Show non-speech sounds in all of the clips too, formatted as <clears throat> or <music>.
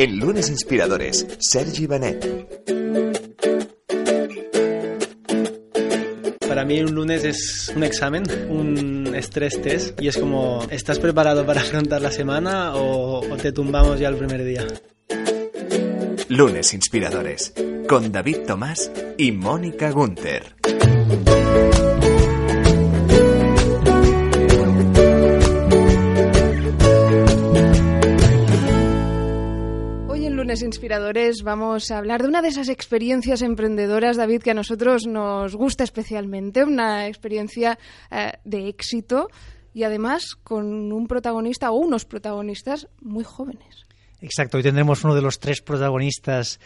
En Lunes Inspiradores, Sergi Benet. Para mí un lunes es un examen, un estrés test y es como, ¿estás preparado para <laughs> afrontar la semana o, o te tumbamos ya el primer día? Lunes Inspiradores, con David Tomás y Mónica Gunther. Lunes Inspiradores vamos a hablar de una de esas experiencias emprendedoras, David, que a nosotros nos gusta especialmente, una experiencia eh, de éxito y además con un protagonista o unos protagonistas muy jóvenes. Exacto, hoy tendremos uno de los tres protagonistas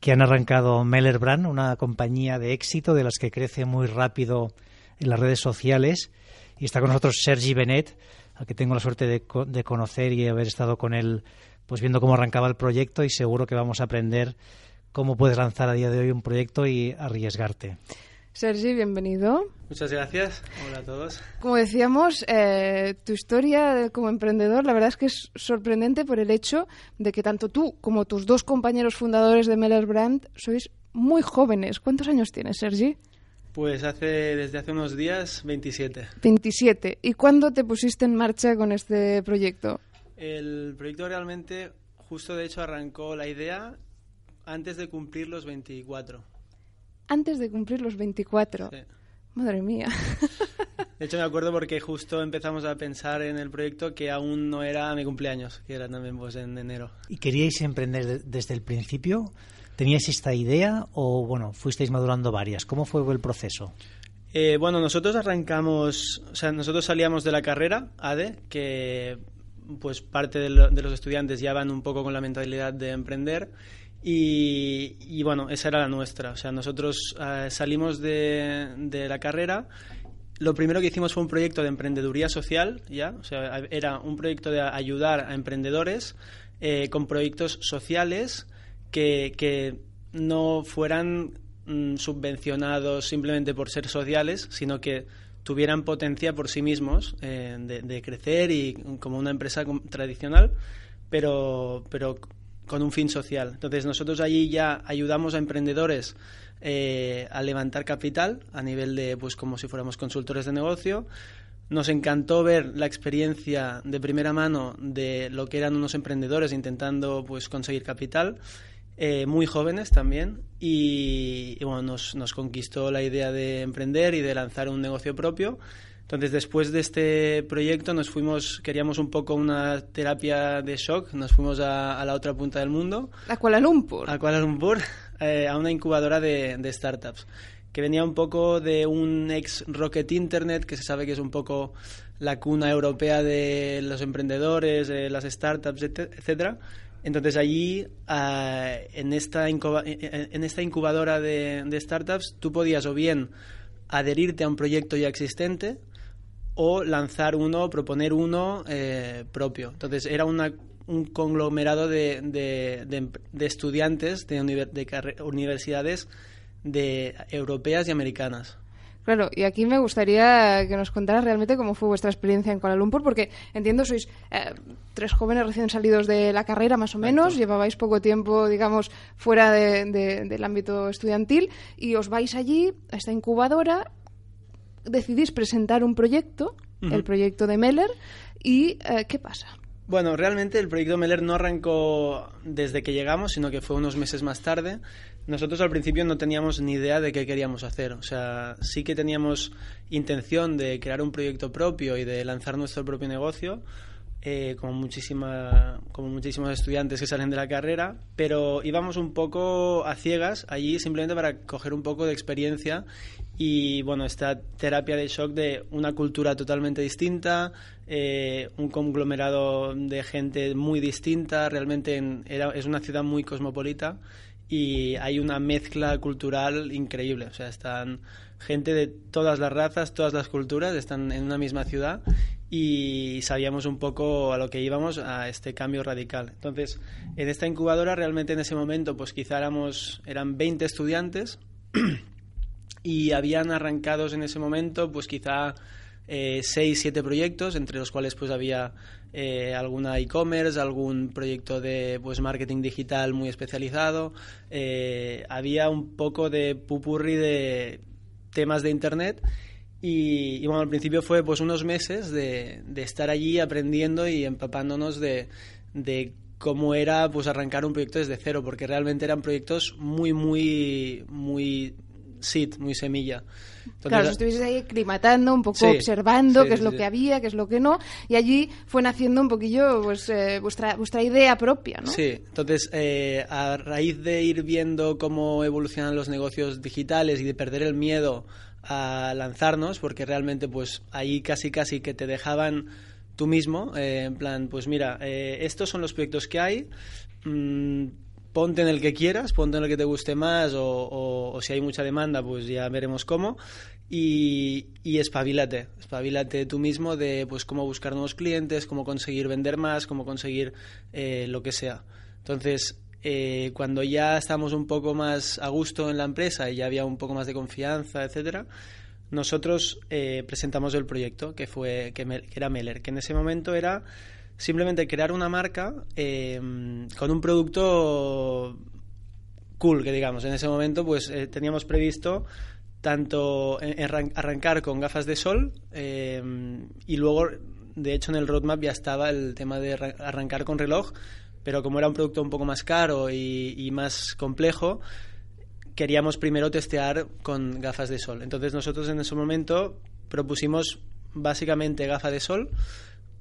que han arrancado Meller Brand, una compañía de éxito de las que crece muy rápido en las redes sociales. Y está con nosotros Sergi Benet, al que tengo la suerte de, de conocer y haber estado con él pues viendo cómo arrancaba el proyecto y seguro que vamos a aprender cómo puedes lanzar a día de hoy un proyecto y arriesgarte. Sergi, bienvenido. Muchas gracias. Hola a todos. Como decíamos, eh, tu historia como emprendedor, la verdad es que es sorprendente por el hecho de que tanto tú como tus dos compañeros fundadores de Meller Brand sois muy jóvenes. ¿Cuántos años tienes, Sergi? Pues hace desde hace unos días 27. 27. ¿Y cuándo te pusiste en marcha con este proyecto? El proyecto realmente, justo de hecho, arrancó la idea antes de cumplir los 24. Antes de cumplir los 24. Sí. Madre mía. De hecho, me acuerdo porque justo empezamos a pensar en el proyecto que aún no era mi cumpleaños, que era también pues en enero. ¿Y queríais emprender de- desde el principio? ¿Teníais esta idea o, bueno, fuisteis madurando varias? ¿Cómo fue el proceso? Eh, bueno, nosotros arrancamos, o sea, nosotros salíamos de la carrera ADE, que pues parte de, lo- de los estudiantes ya van un poco con la mentalidad de emprender y, bueno, esa era la nuestra. O sea, nosotros eh, salimos de, la carrera. Lo primero que hicimos fue un proyecto de emprendeduría social, ¿ya? O sea, era un proyecto de ayudar a emprendedores eh, con proyectos sociales que, que no fueran mm, subvencionados simplemente por ser sociales, sino que tuvieran potencia por sí mismos eh, de, crecer y como una empresa tradicional, pero, pero con un fin social. Entonces nosotros allí ya ayudamos a emprendedores eh, a levantar capital a nivel de, pues como si fuéramos consultores de negocio. Nos encantó ver la experiencia de primera mano de lo que eran unos emprendedores intentando pues conseguir capital, eh, muy jóvenes también, y, y, bueno, nos, nos conquistó la idea de emprender y de lanzar un negocio propio. Entonces, después de este proyecto, nos fuimos, queríamos un poco una terapia de shock, nos fuimos a, a la otra punta del mundo, A Kuala Lumpur. a Kuala Lumpur, <laughs> eh, a una incubadora de, de startups, que venía un poco de un ex Rocket Internet, que se sabe que es un poco la cuna europea de los emprendedores, de las startups, etcétera. Entonces allí, eh, en, esta en esta incubadora de, startups, tú podías o bien adherirte a un proyecto ya existente o lanzar uno, proponer uno eh, propio. Entonces era una, un conglomerado de, de estudiantes de, universidades de europeas y americanas. Claro, y aquí me gustaría que nos contaras realmente cómo fue vuestra experiencia en Kuala Lumpur, porque entiendo sois eh, tres jóvenes recién salidos de la carrera, más o menos, llevabais poco tiempo, digamos, fuera de- de- del ámbito estudiantil, y os vais allí, a esta incubadora, decidís presentar un proyecto, el proyecto de Meller, y eh, ¿qué pasa? Bueno, realmente el proyecto Meller no arrancó desde que llegamos, sino que fue unos meses más tarde. Nosotros al principio no teníamos ni idea de qué queríamos hacer. O sea, sí que teníamos intención de crear un proyecto propio y de lanzar nuestro propio negocio, eh, como, muchísima, como muchísimos estudiantes que salen de la carrera, pero íbamos un poco a ciegas allí simplemente para coger un poco de experiencia y bueno, esta terapia de shock de una cultura totalmente distinta, eh, un conglomerado de gente muy distinta, realmente en- era, es una ciudad muy cosmopolita y hay una mezcla cultural increíble, o sea, están gente de todas las razas, todas las culturas, están en una misma ciudad y sabíamos un poco a lo que íbamos a este cambio radical. Entonces, en esta incubadora realmente en ese momento pues quizá éramos eran 20 estudiantes <clears throat> y habían arrancados en ese momento pues quizá eh, seis, siete proyectos, entre los cuales pues había eh, alguna e-commerce, algún proyecto de pues marketing digital muy especializado, eh, había un poco de pupurri de temas de internet y, bueno, al principio fue pues unos meses de, estar allí aprendiendo y empapándonos de, de cómo era pues arrancar un proyecto desde cero, porque realmente eran proyectos muy, muy, muy seed, muy semilla. Entonces, claro, estuviste ahí aclimatando, un poco observando qué es lo que había, qué es lo que no, y allí fue naciendo un poquillo pues, eh, vuestra, vuestra idea propia, ¿no? Sí, entonces eh, a raíz de ir viendo cómo evolucionan los negocios digitales y de perder el miedo a lanzarnos, porque realmente pues ahí casi casi que te dejaban tú mismo, eh, en plan, pues mira, estos son los proyectos que hay, mmm, ponte en el que quieras, ponte en el que te guste más o, si hay mucha demanda, pues ya veremos cómo. Y, espabilate, espabilate tú mismo de pues cómo buscar nuevos clientes, cómo conseguir vender más, cómo conseguir eh, lo que sea. Entonces, eh, cuando ya estamos un poco más a gusto en la empresa y ya había un poco más de confianza, etcétera, nosotros eh, presentamos el proyecto que fue que, que era Meller, que en ese momento era simplemente crear una marca eh, con un producto cool, que digamos. En ese momento, pues eh, teníamos previsto tanto arrancar con gafas de sol eh, y luego, de hecho, en el roadmap ya estaba el tema de arrancar con reloj, pero como era un producto un poco más caro y, y más complejo, queríamos primero testear con gafas de sol. Entonces nosotros en ese momento propusimos básicamente gafa de sol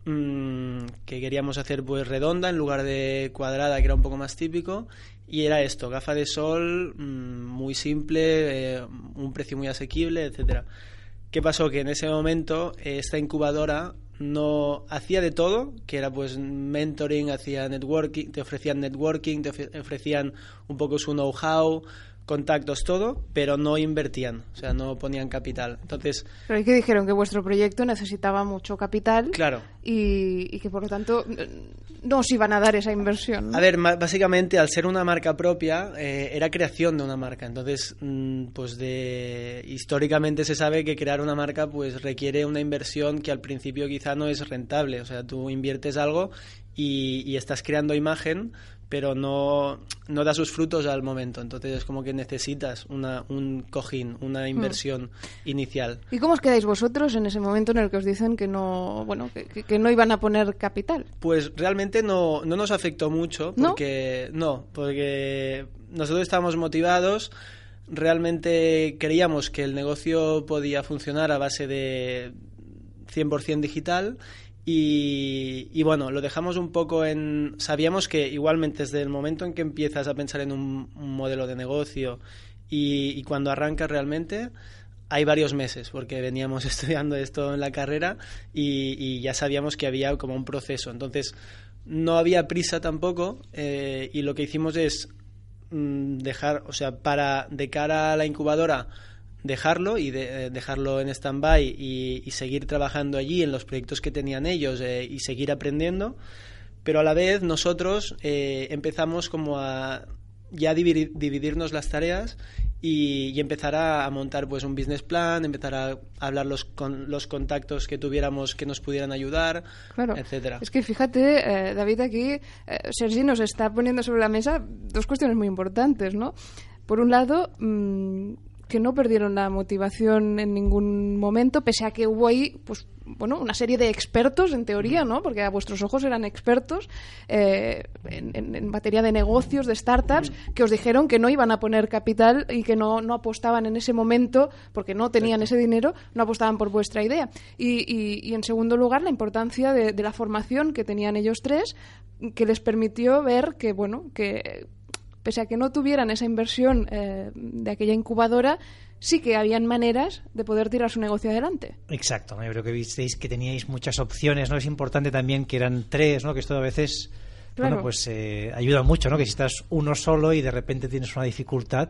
Mm, que queríamos hacer pues redonda en lugar de cuadrada, que era un poco más típico. Y era esto, gafa de sol, mm, muy simple, eh, un precio muy asequible, etcétera. ¿Qué pasó? Que en ese momento eh, esta incubadora no hacía de todo, que era pues mentoring, hacía networking, te ofrecían networking, te ofrecían un poco su know-how, contactos, todo, pero no invertían, o sea, no ponían capital. Entonces... Pero hay que dijeron que vuestro proyecto necesitaba mucho capital. Claro. Y, que por lo tanto no os iban a dar esa inversión. A ver, básicamente al ser una marca propia, eh, era creación de una marca. Entonces, mm, pues de históricamente se sabe que crear una marca pues requiere una inversión que al principio quizá no es rentable. O sea, tú inviertes algo y, y estás creando imagen, pero no, no da sus frutos al momento. Entonces es como que necesitas una, un cojín, una hmm. inversión inicial. ¿Y cómo os quedáis vosotros en ese momento en el que os dicen que no, bueno, que, que no iban a poner capital? Pues realmente no, no nos afectó mucho, porque ¿No? porque nosotros estábamos motivados realmente creíamos que el negocio podía funcionar a base de 100% digital y, bueno, lo dejamos un poco en... Sabíamos que igualmente desde el momento en que empiezas a pensar en un, modelo de negocio y, cuando arrancas realmente, hay varios meses, porque veníamos <laughs> estudiando esto en la carrera y, ya sabíamos que había como un proceso. Entonces, no había prisa tampoco eh, y lo que hicimos es mm, dejar, o sea, para de cara a la incubadora, dejarlo y de, eh, dejarlo en stand-by y, seguir trabajando allí en los proyectos que tenían ellos eh, y seguir aprendiendo. Pero a la vez nosotros eh, empezamos como a ya dividirnos las tareas y, empezar a, montar pues un business plan, empezar a hablar los, con los contactos que tuviéramos que nos pudieran ayudar, claro. etcétera. Es que fíjate, David, aquí Sergi nos está poniendo sobre la mesa dos cuestiones muy importantes, ¿no? Por un lado, mmm, que no perdieron la motivación en ningún momento, pese a que hubo ahí, pues, bueno, una serie de expertos, en teoría, ¿no? Porque a vuestros ojos eran expertos eh, en, materia de negocios, de startups, que os dijeron que no iban a poner capital y que no, no apostaban en ese momento, porque no tenían ese dinero, no apostaban por vuestra idea. Y, y, en segundo lugar, la importancia de, de la formación que tenían ellos tres, que les permitió ver que, bueno, que pese a que no tuvieran esa inversión eh, de aquella incubadora, sí que habían maneras de poder tirar su negocio adelante. Exacto, yo creo que visteis que teníais muchas opciones, ¿no? Es importante también que eran tres, ¿no? Que esto a veces, bueno, pues eh, ayuda mucho, ¿no? Que si estás uno solo y de repente tienes una dificultad,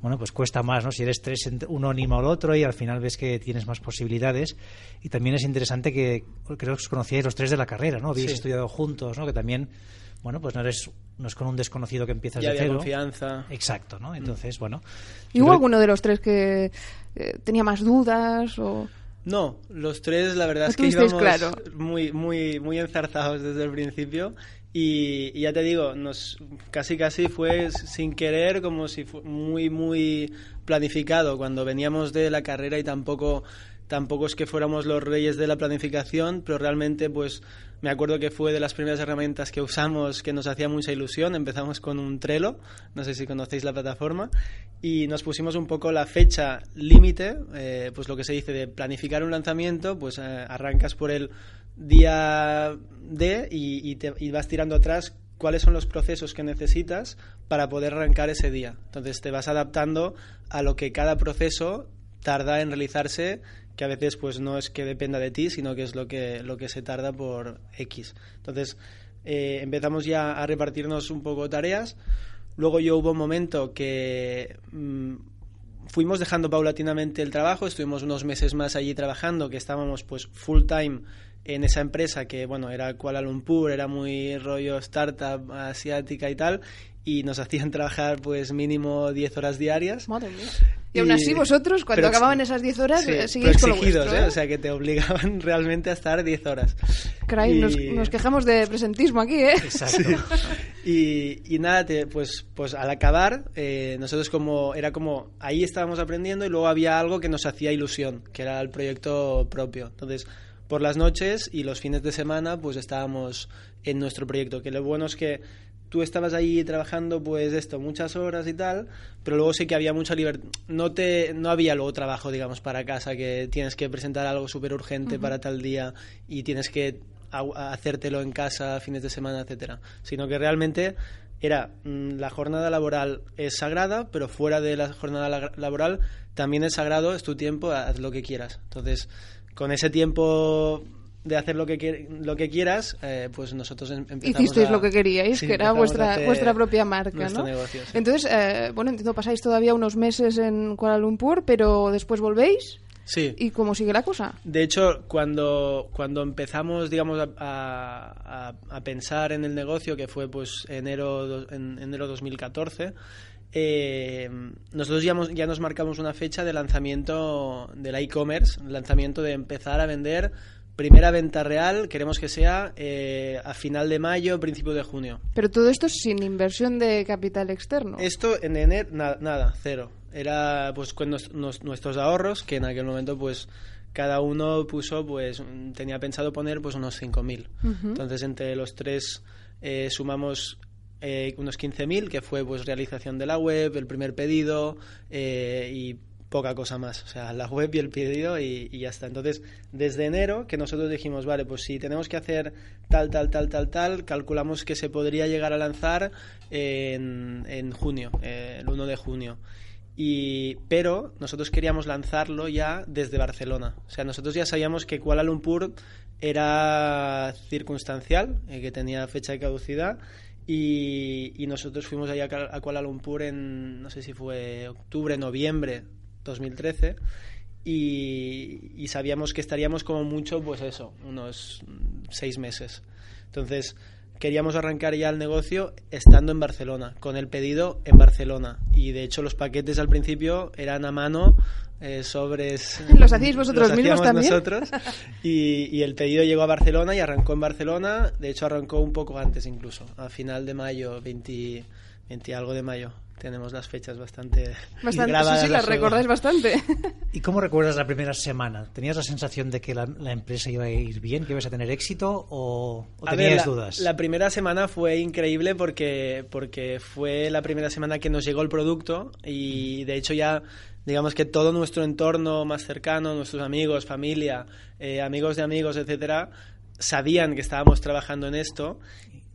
bueno, pues cuesta más, ¿no? Si eres tres, uno anima al otro y al final ves que tienes más posibilidades. Y también es interesante que creo que os conocíais los tres de la carrera, ¿no? Habéis estudiado juntos, ¿no? Que también bueno, pues no eres no es con un desconocido que empiezas ya de cero. confianza. Exacto, ¿no? Entonces, bueno. ¿Y hubo alguno de los tres que eh, tenía más dudas o...? No, los tres la verdad ¿No es que íbamos claro? muy, muy, muy enzarzados desde el principio y, ya te digo, nos casi casi fue sin querer, como si fue muy, muy planificado cuando veníamos de la carrera y tampoco tampoco es que fuéramos los reyes de la planificación, pero realmente pues me acuerdo que fue de las primeras herramientas que usamos que nos hacía mucha ilusión. Empezamos con un Trello, no sé si conocéis la plataforma, y nos pusimos un poco la fecha límite, eh, pues lo que se dice de planificar un lanzamiento, pues eh, arrancas por el día D y, y te, y vas tirando atrás cuáles son los procesos que necesitas para poder arrancar ese día. Entonces te vas adaptando a lo que cada proceso tarda en realizarse que a veces pues no es que dependa de ti, sino que es lo que, lo que se tarda por X. Entonces eh, empezamos ya a repartirnos un poco tareas. Luego yo hubo un momento que mm, fuimos dejando paulatinamente el trabajo, estuvimos unos meses más allí trabajando, que estábamos pues full time en esa empresa que bueno era Kuala Lumpur, era muy rollo startup asiática y tal, y nos hacían <laughs> trabajar pues mínimo 10 horas diarias. Madre mía. Y, aún así vosotros, cuando acababan esas 10 horas, sí, eh, seguís con lo vuestro, ¿eh? ¿eh? O sea, que te obligaban <laughs> realmente a estar 10 horas. Caray, Y- nos, nos quejamos de presentismo aquí, ¿eh? Exacto. <laughs> Y, y nada, te- pues, pues al acabar, eh, nosotros como, era como, ahí estábamos aprendiendo y luego había algo que nos hacía ilusión, que era el proyecto propio. Entonces, por las noches y los fines de semana, pues estábamos en nuestro proyecto, que lo bueno es que tú estabas ahí trabajando pues esto muchas horas y tal pero luego sí que había mucha libertad no te no había luego trabajo digamos para casa que tienes que presentar algo súper urgente para tal día y tienes que hacértelo en casa fines de semana etcétera. Sino que realmente era mm, la jornada laboral es sagrada pero fuera de la jornada la- laboral también es sagrado es tu tiempo haz lo que quieras. Entonces con ese tiempo de hacer lo que lo que quieras eh, pues nosotros em- empezamos Hicisteis a- lo que queríais, sí, que era vuestra, vuestra propia marca, ¿no? negocio, sí. Entonces, eh, bueno, entiendo, pasáis todavía unos meses en Kuala Lumpur, pero después volvéis. sí ¿Y cómo sigue la cosa? De hecho, cuando, cuando empezamos, digamos, a, a- pensar en el negocio, que fue pues enero, en enero 2014, eh, nosotros ya, nos marcamos una fecha de lanzamiento del e-commerce, lanzamiento de empezar a vender primera venta real, queremos que sea eh, a final de mayo, principio de junio. Pero todo esto sin inversión de capital externo. Esto en enero, na- nada, cero. Era pues con nos- nos- nuestros ahorros, que en aquel momento pues cada uno puso, pues tenía pensado poner pues unos 5.000. Entonces entre los tres eh, sumamos eh, unos 15.000, que fue pues realización de la web, el primer pedido eh, y poca cosa más. O sea, la web y el pedido y, ya está. Entonces, desde enero que nosotros dijimos, vale, pues si tenemos que hacer tal, tal, tal, tal, tal, calculamos que se podría llegar a lanzar en, en junio, eh, el 1 de junio. Y, pero nosotros queríamos lanzarlo ya desde Barcelona. O sea, nosotros ya sabíamos que Kuala Lumpur era circunstancial, eh, que tenía fecha de caducidad. Y, nosotros fuimos allá a Kuala Lumpur en, no sé si fue octubre, noviembre 2013. Y, y sabíamos que estaríamos como mucho, pues eso, unos seis meses. Entonces, queríamos arrancar ya el negocio estando en Barcelona, con el pedido en Barcelona. Y de hecho los paquetes al principio eran a mano, eh, sobres... <laughs> ¿Los hacíais vosotros los mismos también? nosotros. Y, y el pedido llegó a Barcelona y arrancó en Barcelona. De hecho arrancó un poco antes incluso, a final de mayo, 20, 20 algo de mayo. Tenemos las fechas bastante, <laughs> Bastante, grabadas sí, sí, las recordáis bastante. <laughs> ¿Y cómo recuerdas la primera semana? ¿Tenías la sensación de que la, la empresa iba a ir bien, que ibas a tener éxito o, o A ver, tenías la, dudas? La primera semana fue increíble porque, porque fue la primera semana que nos llegó el producto y de hecho ya digamos que todo nuestro entorno más cercano, nuestros amigos, familia, eh, amigos de amigos, etcétera, sabían que estábamos trabajando en esto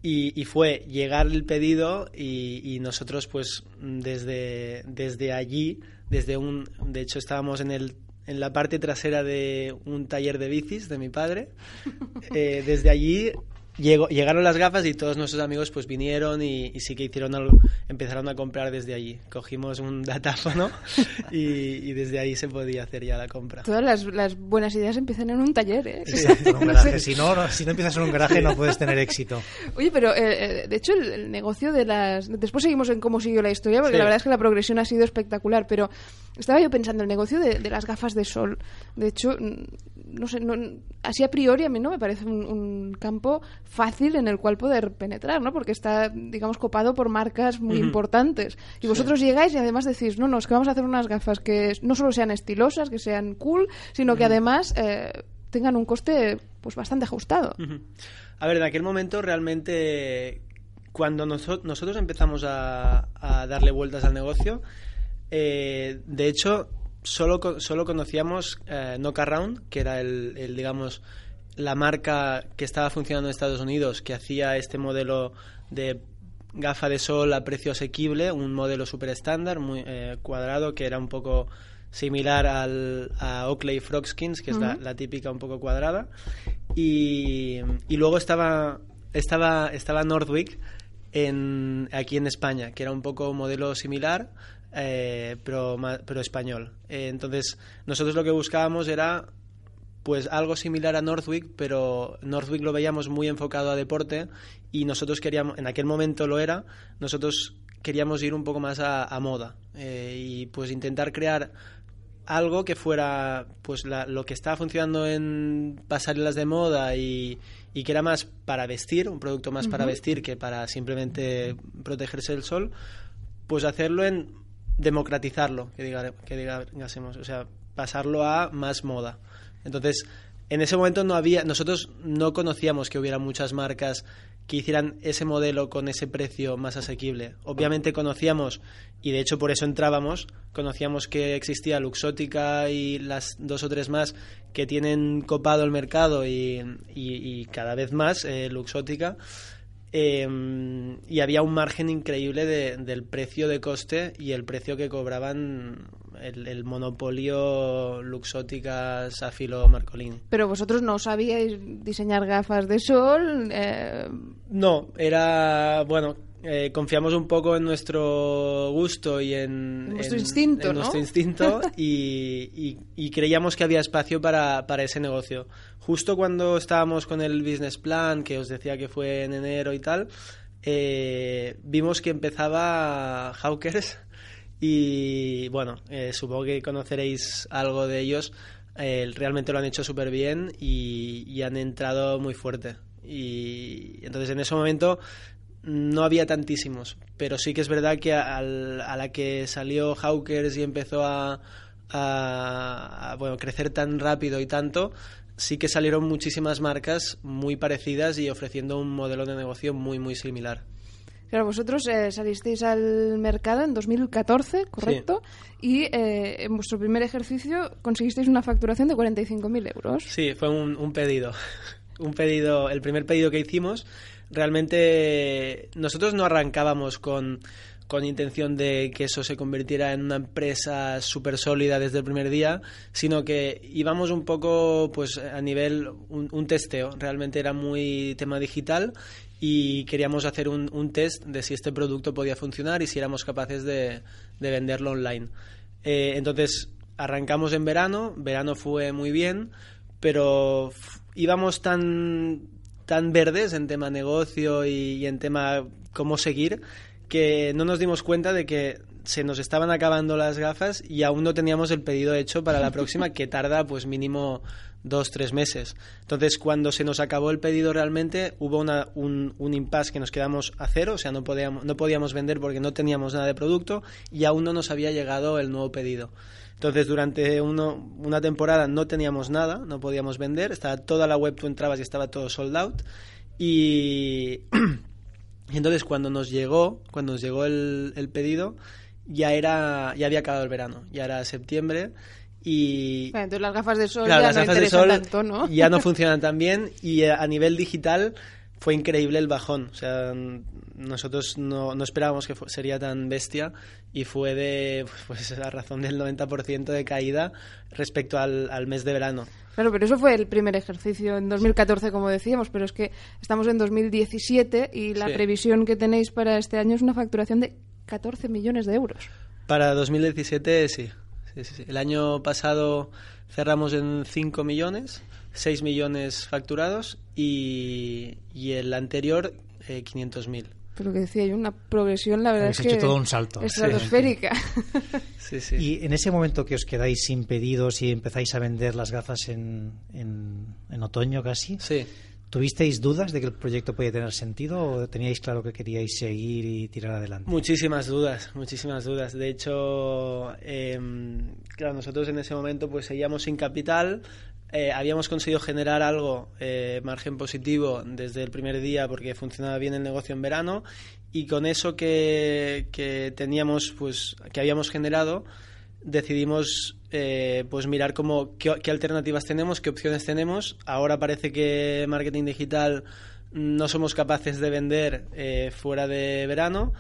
y, y fue llegar el pedido y, y nosotros pues desde, desde allí, desde un, de hecho estábamos en el en la parte trasera de un taller de bicis de mi padre. <laughs> Eh, desde allí llegó, llegaron las gafas y todos nuestros amigos pues vinieron y, y sí que hicieron algo, empezaron a comprar desde allí. Cogimos un datáfono <laughs> y, y desde ahí se podía hacer ya la compra. Todas las, las buenas ideas empiezan en un taller, ¿eh? Sí, en un garaje. <laughs> Si no, no- si no empiezas en un garaje no puedes tener éxito. Oye, pero eh, eh, de hecho el, el negocio de las... Después seguimos en cómo siguió la historia, porque Sí. la verdad es que la progresión ha sido espectacular, pero estaba yo pensando, el negocio de, de las gafas de sol, de hecho, no sé, no, así a priori a mí no me parece un, un campo fácil en el cual poder penetrar, ¿no? Porque está, digamos, copado por marcas muy importantes. Y vosotros llegáis y además decís, no, no, es que vamos a hacer unas gafas que no solo sean estilosas, que sean cool, sino que además eh, tengan un coste pues bastante ajustado. A ver, en aquel momento realmente, cuando noso- nosotros empezamos a, a darle vueltas al negocio, eh, de hecho, solo, co- solo conocíamos eh, Knockaround, que era el, el, digamos, la marca que estaba funcionando en Estados Unidos, que hacía este modelo de gafa de sol a precio asequible, un modelo súper estándar, muy eh, cuadrado, que era un poco similar al, a Oakley Frogskins, que es la, la típica un poco cuadrada. Y, y luego estaba, estaba, estaba Nordwick en, aquí en España, que era un poco modelo similar, eh, pero, pero español. Eh, entonces, nosotros lo que buscábamos era pues algo similar a Northwick, pero Northwick lo veíamos muy enfocado a deporte y nosotros queríamos, en aquel momento lo era, nosotros queríamos ir un poco más a, a moda eh, y pues intentar crear algo que fuera pues la- lo que estaba funcionando en pasarelas de moda y, y que era más para vestir, un producto más para vestir que para simplemente protegerse del sol, pues hacerlo en democratizarlo, que, diga, que digásemos, o sea, pasarlo a más moda. Entonces, en ese momento no había, nosotros no conocíamos que hubiera muchas marcas que hicieran ese modelo con ese precio más asequible. Obviamente conocíamos, y de hecho por eso entrábamos, conocíamos que existía Luxótica y las dos o tres más que tienen copado el mercado y, cada vez más eh, Luxótica. Eh, y había un margen increíble de- del precio de coste y el precio que cobraban el, el monopolio Luxótica, Safilo, Marcolini. Pero vosotros no sabíais diseñar gafas de sol. eh, No, era, bueno, eh, confiamos un poco en nuestro gusto y en, En vuestro instinto, en ¿no? nuestro instinto <laughs> y, y- y creíamos que había espacio para, para ese negocio. Justo cuando estábamos con el business plan, que os decía que fue en enero y tal, eh, vimos que empezaba Hawkers y bueno, eh, supongo que conoceréis algo de ellos. Eh, realmente lo han hecho súper bien y, y han entrado muy fuerte. Y entonces en ese momento no había tantísimos, pero sí que es verdad que al- a la que salió Hawkers y empezó a, a- a, bueno, crecer tan rápido y tanto, sí que salieron muchísimas marcas muy parecidas y ofreciendo un modelo de negocio muy, muy similar. Claro, vosotros eh, salisteis al mercado en 2014, ¿correcto? Y eh, en vuestro primer ejercicio conseguisteis una facturación de 45.000 euros. Sí, fue un, un pedido. <laughs> Un pedido, el primer pedido que hicimos. Realmente nosotros no arrancábamos con, con intención de que eso se convirtiera en una empresa súper sólida desde el primer día, sino que íbamos un poco pues a nivel, un, testeo. Realmente era muy tema digital y queríamos hacer un, test de si este producto podía funcionar y si éramos capaces de, de venderlo online. Eh, entonces arrancamos en verano, verano fue muy bien, pero íbamos tan, tan verdes en tema negocio y en tema cómo seguir que no nos dimos cuenta de que se nos estaban acabando las gafas y aún no teníamos el pedido hecho para la próxima que tarda pues mínimo dos, tres meses. Entonces cuando se nos acabó el pedido realmente hubo un, un impasse que nos quedamos a cero, o sea, no podíamos, no podíamos vender porque no teníamos nada de producto y aún no nos había llegado el nuevo pedido. Entonces, durante una temporada no teníamos nada, no podíamos vender, estaba toda la web, tú entrabas y estaba todo sold out. Y, <clears throat> y entonces, cuando nos llegó, cuando nos llegó el, el pedido, ya era ya había acabado el verano, ya era septiembre y Bueno, entonces las gafas de sol Claro, ya las no gafas de interesan sol tanto, ¿no? ya no funcionan tan bien y a nivel digital fue increíble el bajón. O sea, nosotros no, no esperábamos que sería tan bestia y fue de <laughs> pues a razón del 90% de caída respecto al, al mes de verano. Claro, pero eso fue el primer ejercicio en 2014, como decíamos, pero es que estamos en 2017 y la previsión que tenéis para este año es una facturación de 14 millones de euros. Para 2017 sí. sí, sí, El año pasado cerramos en 5 millones, 6 millones facturados y, y el anterior eh, 500.000. Pero que decía yo, una progresión, la verdad es que... hecho todo un salto. Estratosférica. <laughs> Sí, sí. Y en ese momento que os quedáis sin pedidos y empezáis a vender las gafas en, en, en otoño casi, Sí. ¿tuvisteis dudas de que el proyecto podía tener sentido o teníais claro que queríais seguir y tirar adelante? Muchísimas dudas, muchísimas dudas. De hecho, eh, claro, nosotros en ese momento pues seguíamos sin capital, eh, habíamos conseguido generar algo, eh, margen positivo desde el primer día porque funcionaba bien el negocio en verano y con eso que, teníamos, pues, que habíamos generado, decidimos eh, pues mirar cómo, qué, alternativas tenemos, qué opciones tenemos. Ahora parece que marketing digital no somos capaces de vender fuera de verano.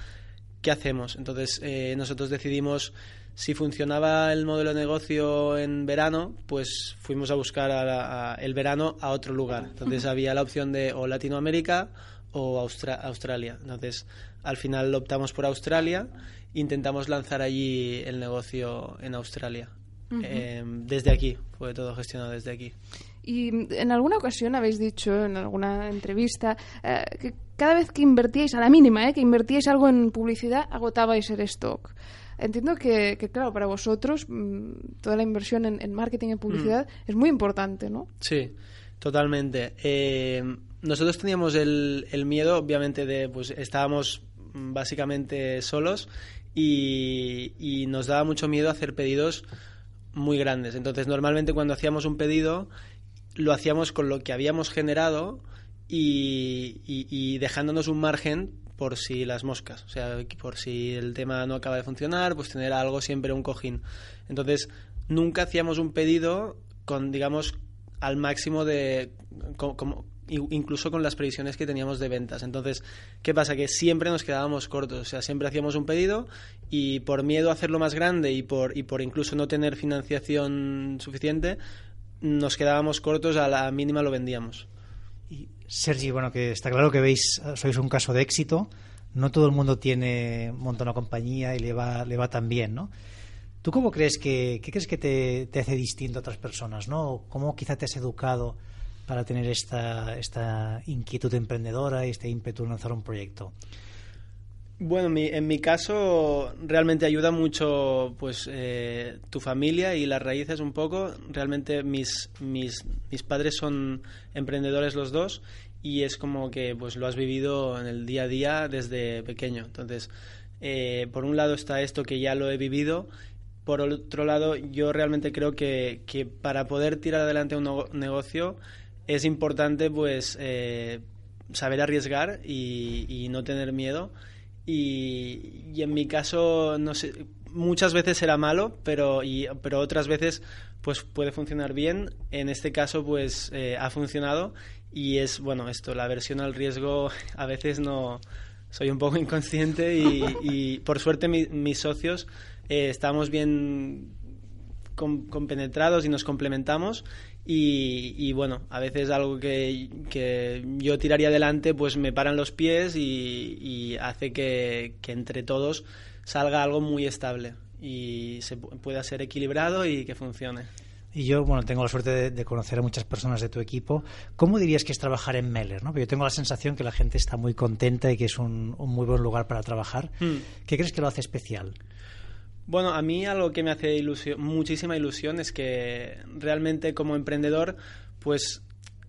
¿Qué hacemos? Entonces nosotros decidimos si funcionaba el modelo de negocio en verano, pues fuimos a buscar a la- a el verano a otro lugar. Entonces había la opción de o Latinoamérica o Austra- Australia. Entonces al final optamos por Australia, intentamos lanzar allí el negocio en Australia. Eh, desde aquí, fue todo gestionado desde aquí. Y en alguna ocasión habéis dicho, en alguna entrevista, eh, que cada vez que invertíais, a la mínima, eh, que invertíais algo en publicidad, agotabais el stock. Entiendo que, que, claro, para vosotros mm, toda la inversión en, en marketing y publicidad es muy importante, ¿no? Sí, totalmente. Eh, nosotros teníamos el, el miedo, obviamente, de, pues estábamos mm, básicamente solos y, y nos daba mucho miedo hacer pedidos muy grandes. Entonces, normalmente cuando hacíamos un pedido, lo hacíamos con lo que habíamos generado y, y- y dejándonos un margen por si las moscas, o sea, por si el tema no acaba de funcionar, pues tener algo siempre un cojín. Entonces, nunca hacíamos un pedido con, digamos, al máximo de, co- como, incluso con las previsiones que teníamos de ventas. Entonces, ¿qué pasa? Que siempre nos quedábamos cortos, o sea, siempre hacíamos un pedido y por miedo a hacerlo más grande y por, y por incluso no tener financiación suficiente, nos quedábamos cortos, a la mínima lo vendíamos. Sergi, bueno, que está claro que veis, sois un caso de éxito. No todo el mundo tiene monta una compañía y le va, le va tan bien, ¿no? ¿Tú cómo crees que, qué crees que te, te hace distinto a otras personas, ¿no? ¿Cómo quizá te has educado para tener esta, esta inquietud emprendedora y este ímpetu en lanzar un proyecto? Bueno, mi- en mi caso realmente ayuda mucho pues eh, tu familia y las raíces un poco. Realmente mis, mis, mis padres son emprendedores los dos y es como que pues lo has vivido en el día a día desde pequeño. Entonces, eh, por un lado está esto que ya lo he vivido. Por otro lado, yo realmente creo que, que para poder tirar adelante un nego- negocio es importante pues eh, saber arriesgar y no tener miedo. Y, y en mi caso, no sé, muchas veces era malo, pero, y, pero otras veces pues puede funcionar bien. En este caso, pues eh, ha funcionado y es, bueno, esto, la aversión al riesgo <laughs> a veces no... Soy un poco <laughs> inconsciente y, por suerte mi- mis socios eh, estamos bien com- compenetrados y nos complementamos y, y, bueno, a veces algo que, que yo tiraría adelante pues me paran los pies y, y hace que, que entre todos salga algo muy estable y se pu- pueda ser equilibrado y que funcione. Y yo, bueno, tengo la suerte de, de conocer a muchas personas de tu equipo. ¿Cómo dirías que es trabajar en Meller? ¿no? Porque yo tengo la sensación que la gente está muy contenta y que es un, un muy buen lugar para trabajar. Mm. ¿Qué crees que lo hace especial? Bueno, a mí algo que me hace ilusión, muchísima ilusión es que realmente como emprendedor, pues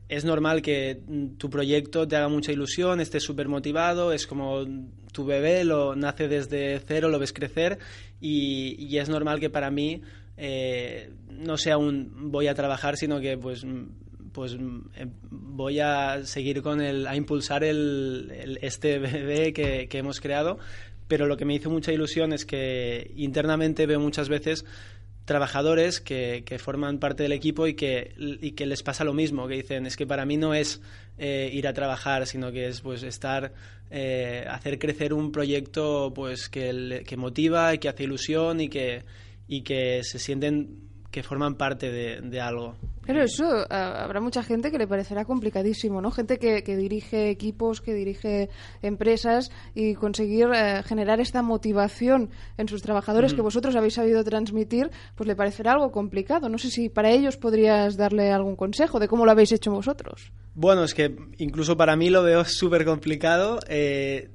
es normal que mm, tu proyecto te haga mucha ilusión, estés súper motivado, es como tu bebé, lo nace desde cero, lo ves crecer y, y es normal que para mí eh, no sea un voy a trabajar, sino que pues mm, pues mm, eh, voy a seguir con el a impulsar el, el- este <laughs> bebé que, que hemos creado pero lo que me hizo mucha ilusión es que internamente veo muchas veces trabajadores que, que forman parte del equipo y que, y que les pasa lo mismo, que dicen, es que para mí no es eh, ir a trabajar, sino que es pues estar, eh, hacer crecer un proyecto pues que, que motiva y que hace ilusión y que, y que se sienten que forman parte de, algo. Pero eso habrá mucha gente que le parecerá complicadísimo, ¿no? Gente que, dirige equipos, que dirige empresas y conseguir eh, generar esta motivación en sus trabajadores que vosotros habéis sabido transmitir, pues le parecerá algo complicado. No sé si para ellos podrías darle algún consejo de cómo lo habéis hecho vosotros. Bueno, es que incluso para mí lo veo <laughs> súper complicado. Eh,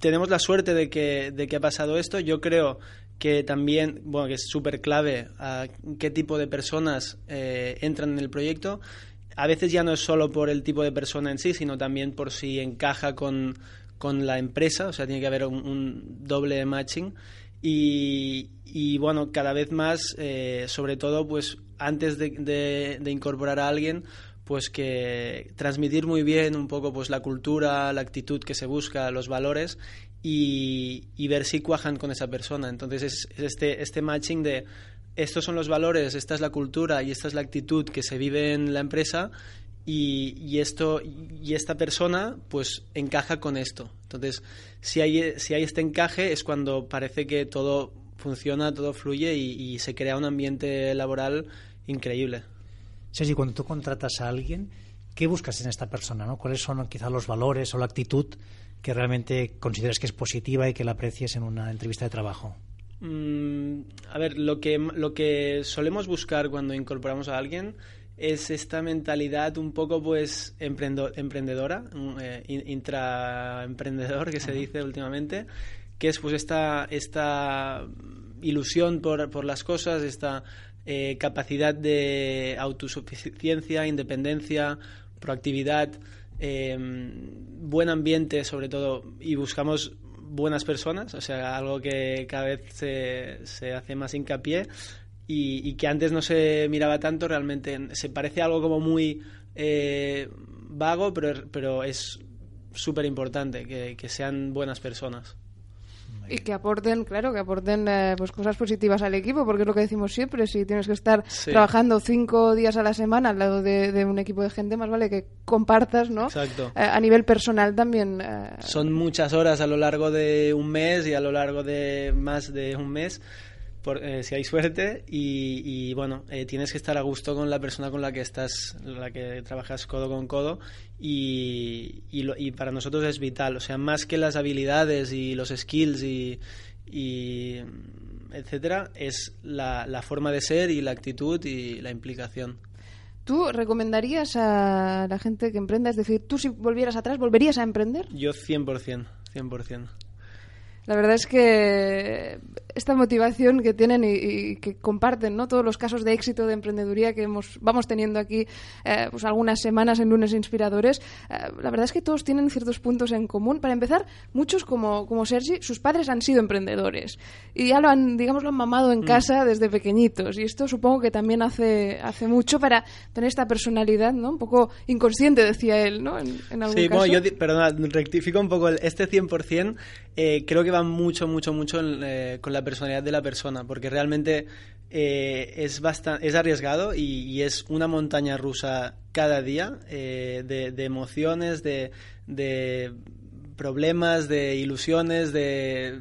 tenemos la suerte de que, de que ha pasado esto. Yo creo que también, bueno, que es súper clave a qué tipo de personas eh, entran en el proyecto. A veces ya no es solo por el tipo de persona en sí, sino también por si encaja con, con la empresa, o sea, tiene que haber un, doble matching. Y, y, bueno, cada vez más, eh, sobre todo, pues antes de, de, incorporar a alguien, pues que transmitir muy bien un poco pues la cultura, la actitud que se busca, los valores y, ver si cuajan con esa persona. Entonces es, este, este matching de estos son los valores, esta es la cultura y esta es la actitud que se vive en la empresa y, esto y esta persona pues encaja con esto. Entonces, si hay, si hay este encaje es cuando parece que todo funciona, todo fluye y, se crea un ambiente laboral increíble. Sergi, cuando tú contratas a alguien, ¿qué buscas en esta persona? ¿no? ¿Cuáles son quizás los valores o la actitud que realmente consideras que es positiva y que la aprecies en una entrevista de trabajo? Mm, a ver, lo que, lo que solemos buscar cuando incorporamos a alguien es esta mentalidad un poco pues emprendedora, eh, intraemprendedor que se dice últimamente, que es pues esta, esta ilusión por, por las cosas, esta eh, capacidad de autosuficiencia, independencia, proactividad. Em, buen ambiente sobre todo y buscamos buenas personas, o sea, algo que cada vez se, se hace más hincapié y, que antes no se miraba tanto, realmente se parece algo como muy eh, vago, pero, pero es súper importante que, que sean buenas personas. Y que aporten, claro, que aporten eh, pues cosas positivas al equipo, porque es lo que decimos siempre, si tienes que estar trabajando cinco días a la semana al lado de, un equipo de gente, más vale que compartas, ¿no? Exacto. Eh, a nivel personal también. Eh, Son muchas horas a lo largo de un mes y a lo largo de más de un mes por, eh, si hay suerte y, bueno, eh, tienes que estar a gusto con la persona con la que estás, la que trabajas codo con codo y, y, para nosotros es vital, o sea, más que las habilidades y los skills y, y etcétera, es la, la forma de ser y la actitud y la implicación. ¿Tú recomendarías a la gente que emprenda, es decir, tú si volvieras atrás, volverías a emprender? Yo 100%, 100%. La verdad es que esta motivación que tienen y, que comparten ¿no? todos los casos de éxito de emprendeduría que hemos, vamos teniendo aquí eh, pues algunas semanas en lunes inspiradores, eh, la verdad es que todos tienen ciertos puntos en común. Para empezar, muchos como, como Sergi, sus padres han sido emprendedores y ya lo han, digamos, lo han mamado en mm. casa desde pequeñitos y esto supongo que también hace, hace mucho para tener esta personalidad, ¿no? Un poco inconsciente, decía él, ¿no? En, algún sí, bueno, yo, perdona, rectifico un poco, este 100% eh, creo que va mucho, mucho, mucho con la personalidad de la persona, porque realmente eh, es, bastante, es arriesgado y, es una montaña rusa cada día eh, de, emociones, de, de problemas, de ilusiones, de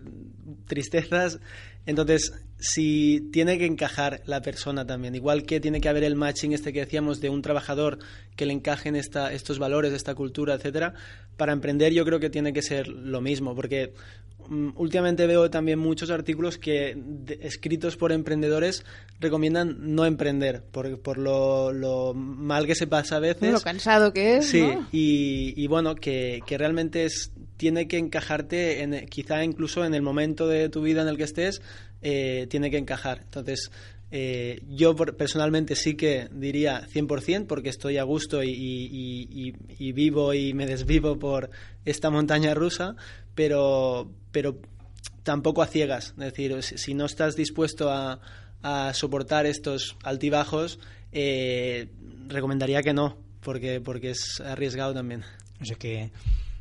tristezas. Entonces, si tiene que encajar la persona también, igual que tiene que haber el matching este que decíamos de un trabajador que le encajen esta, estos valores, esta cultura, etcétera, para emprender yo creo que tiene que ser lo mismo, porque mm, últimamente veo también muchos artículos que escritos por emprendedores recomiendan no emprender por, por lo, mal que se pasa a veces. Lo cansado que es. Sí, y, y, bueno, que, que realmente es, tiene que encajarte en, quizá incluso en el momento de tu vida en el que estés eh, tiene que encajar. Entonces, eh, yo personalmente sí que diría 100% porque estoy a gusto y, vivo y me desvivo por esta montaña rusa, pero, pero tampoco a ciegas. Es decir, si no estás dispuesto a, soportar estos altibajos, eh, recomendaría que no, porque, porque es arriesgado también. O sea que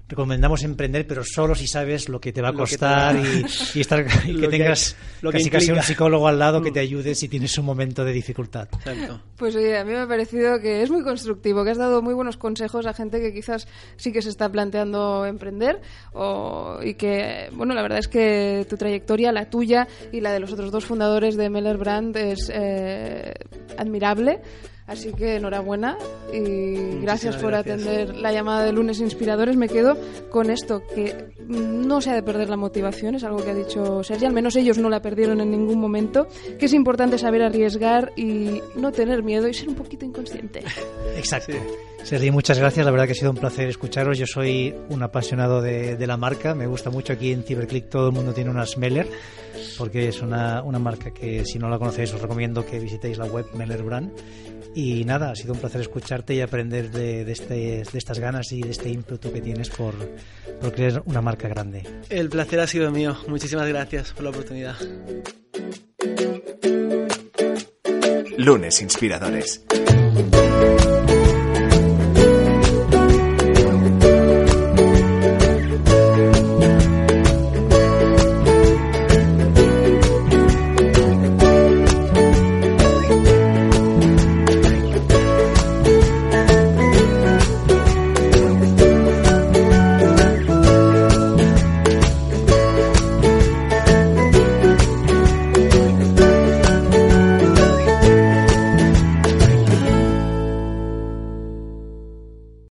recomendamos emprender, pero solo si sabes lo que te va a costar y, estar, <laughs> que tengas casi, casi un psicólogo al lado que te mm. ayude si tienes un momento de dificultad. Pues oye, a mí me ha parecido que es muy constructivo, que has dado muy buenos consejos a gente que quizás sí que se está planteando emprender o, y que, bueno, la verdad es que tu trayectoria, la tuya y la de los otros dos fundadores de Meller Brand es eh, admirable. Así que enhorabuena y gracias por atender la llamada de lunes inspiradores. Me quedo con esto, que no se ha de perder la motivación, es algo que ha dicho Sergi, al menos ellos no la perdieron en ningún momento, que es importante saber arriesgar y no tener miedo y ser un poquito inconsciente. <laughs> Exacto. Sergi, muchas gracias. La verdad que ha sido un placer escucharos. Yo soy un apasionado de, la marca. Me gusta mucho aquí en Ciberclick. Todo el mundo tiene una Smeller porque es una, una marca que si no la conocéis os recomiendo que visitéis la web Meller Brand y nada, ha sido un placer escucharte y aprender de, este, de estas ganas y de este ímpetu que tienes por, por crear una marca grande. El placer ha sido mío. Muchísimas gracias por la oportunidad. Lunes Inspiradores.